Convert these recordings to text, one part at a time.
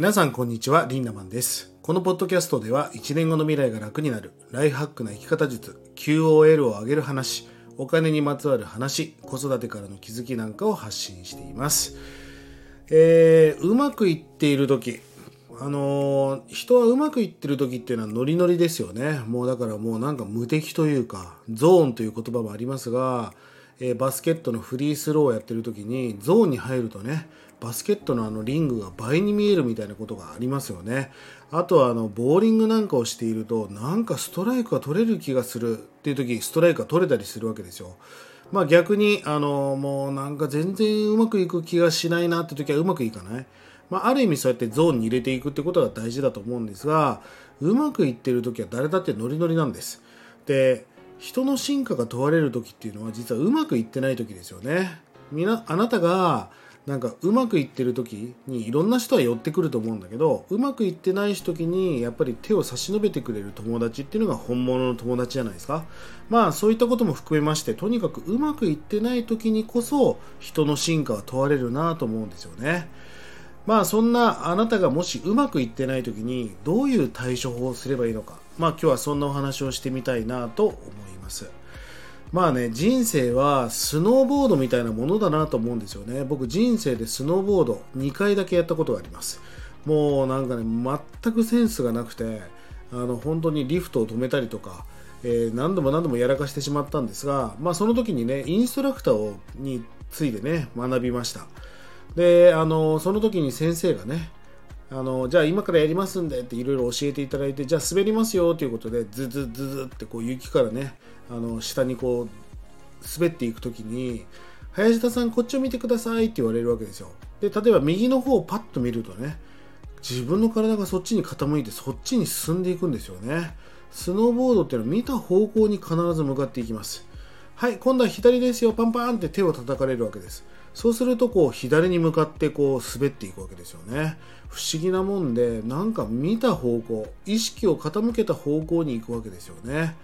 皆さんこんにちは、リンダマンです。このポッドキャストでは1年後の未来が楽になるライフハックな生き方術 QOL を上げる話、お金にまつわる話、子育てからの気づきなんかを発信しています。えー、うまくいっている時、あのー人はうまくいってる時っていうのはノリノリですよね。もうだからもうなんか無敵というか、ゾーンという言葉もありますが、えーバスケットのフリースローをやってる時にゾーンに入るとね、バスケットのあのリングが倍に見えるみたいなことがありますよね。あとはあのボーリングなんかをしているとなんかストライクが取れる気がするっていう時ストライクが取れたりするわけですよ。まあ逆にあのもうなんか全然うまくいく気がしないなって時はうまくいかない。まあ、ある意味そうやってゾーンに入れていくってことが大事だと思うんですがうまくいってる時は誰だってノリノリなんですで人の進化が問われる時っていうのは実はうまくいってない時ですよね。みなあなたがなんかうまくいってる時にいろんな人は寄ってくると思うんだけどうまくいってない時にやっぱり手を差し伸べてくれる友達っていうのが本物の友達じゃないですか。まあそういったことも含めましてとにかくうまくいってない時にこそ人の進化が問われるなと思うんですよね。まあそんなあなたがもしうまくいってない時にどういう対処法をすればいいのか。まあ今日はそんなお話をしてみたいなと思います。まあね人生はスノーボードみたいなものだなと思うんですよね。僕人生でスノーボード2回だけやったことがあります。もうなんかね全くセンスがなくてあの本当にリフトを止めたりとかえー何度も何度もやらかしてしまったんですが、まあ、その時にねインストラクターをについてね学びました。であのその時に先生がねあのじゃあ今からやりますんでっていろいろ教えていただいてじゃあ滑りますよということでズズズズってこう雪からねあの下にこう滑っていく時に林田さんこっちを見てくださいって言われるわけですよ。で例えば右の方をパッと見るとね自分の体がそっちに傾いてそっちに進んでいくんですよね。スノーボードっていうのは見た方向に必ず向かっていきます。はい今度は左ですよパンパンって手を叩かれるわけです。そうするとこう左に向かってこう滑っていくわけですよね。不思議なもんでなんか見た方向意識を傾けた方向に行くわけですよね。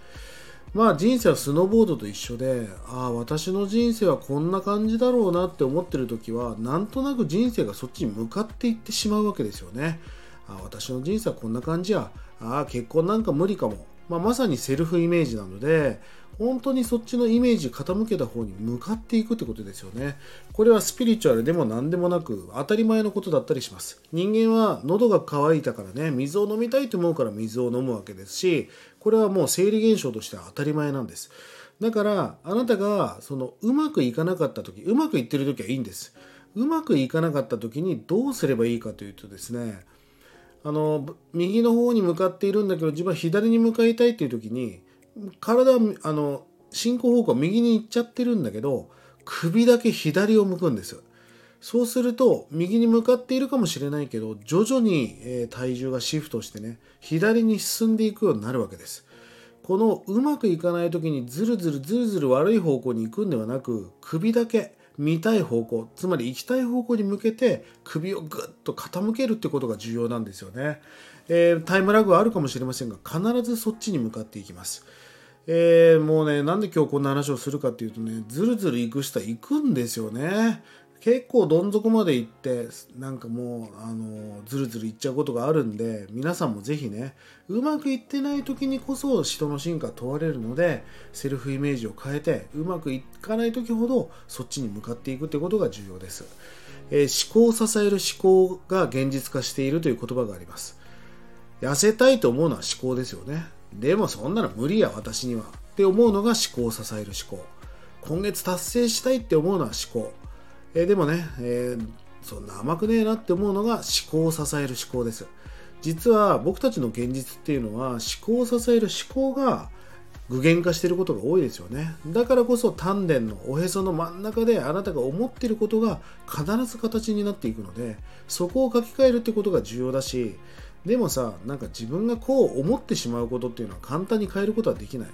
まあ人生はスノーボードと一緒でああ私の人生はこんな感じだろうなって思ってる時はなんとなく人生がそっちに向かっていってしまうわけですよね。ああ私の人生はこんな感じや。ああ結婚なんか無理かも、まあ、まさにセルフイメージなので本当にそっちのイメージ傾けた方に向かっていくってことですよね。これはスピリチュアルでも何でもなく当たり前のことだったりします。人間は喉が渇いたからね水を飲みたいと思うから水を飲むわけですしこれはもう生理現象としては当たり前なんです。だからあなたがそのうまくいかなかった時うまくいってる時はいいんです。うまくいかなかった時にどうすればいいかというとですねあの右の方に向かっているんだけど自分は左に向かいたいっていう時に体あの進行方向右に行っちゃってるんだけど首だけ左を向くんですそうすると右に向かっているかもしれないけど徐々に、え体重がシフトしてね左に進んでいくようになるわけです。このうまくいかない時にずるずるずるずる悪い方向に行くんではなく首だけ見たい方向つまり行きたい方向に向けて首をぐっと傾けるってことが重要なんですよね、えータイムラグはあるかもしれませんが必ずそっちに向かっていきます。えーもうねなんで今日こんな話をするかっていうとねずるずる行く人は行くんですよね。結構どん底まで行ってなんかもうあのずるずる行っちゃうことがあるんで皆さんもぜひねうまくいってない時にこそ人の進化問われるのでセルフイメージを変えてうまくいかない時ほどそっちに向かっていくってことが重要です、えー思考を支える思考が現実化しているという言葉があります。痩せたいと思うのは思考ですよね。でもそんなの無理や私には。って思うのが思考を支える思考。今月達成したいって思うのは思考。えでもね、えーそんな甘くねえなって思うのが思考を支える思考です。実は僕たちの現実っていうのは思考を支える思考が具現化していることが多いですよね。だからこそ丹田のおへその真ん中であなたが思っていることが必ず形になっていくのでそこを書き換えるってことが重要だしでもさなんか自分がこう思ってしまうことっていうのは簡単に変えることはできない。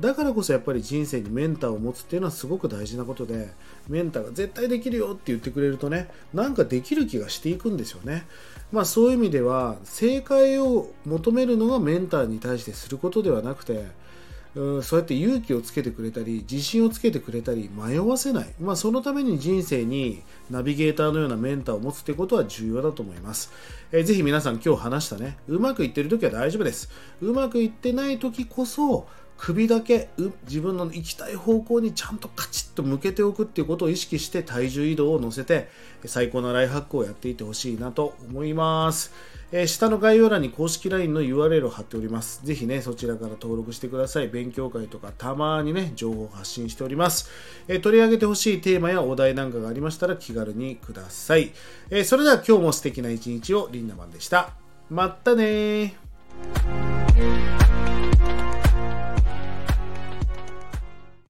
だからこそやっぱり人生にメンターを持つっていうのはすごく大事なことでメンターが絶対できるよって言ってくれるとねなんかできる気がしていくんですよね。まあそういう意味では正解を求めるのがメンターに対してすることではなくてうんそうやって勇気をつけてくれたり自信をつけてくれたり迷わせない、まあ、そのために人生にナビゲーターのようなメンターを持つということは重要だと思います、えー、ぜひ皆さん今日話したね。うまくいってる時は大丈夫です。うまくいってない時こそ首だけ自分の行きたい方向にちゃんとカチッと向けておくっていうことを意識して体重移動を乗せて最高なライフハックをやっていってほしいなと思います。えー、下の概要欄に公式 LINE の URL を貼っております。ぜひね、そちらから登録してください。勉強会とかたまにね、情報を発信しております。えー、取り上げてほしいテーマやお題なんかがありましたら気軽にください。えー、それでは今日も素敵な一日をリンナマンでした。まったね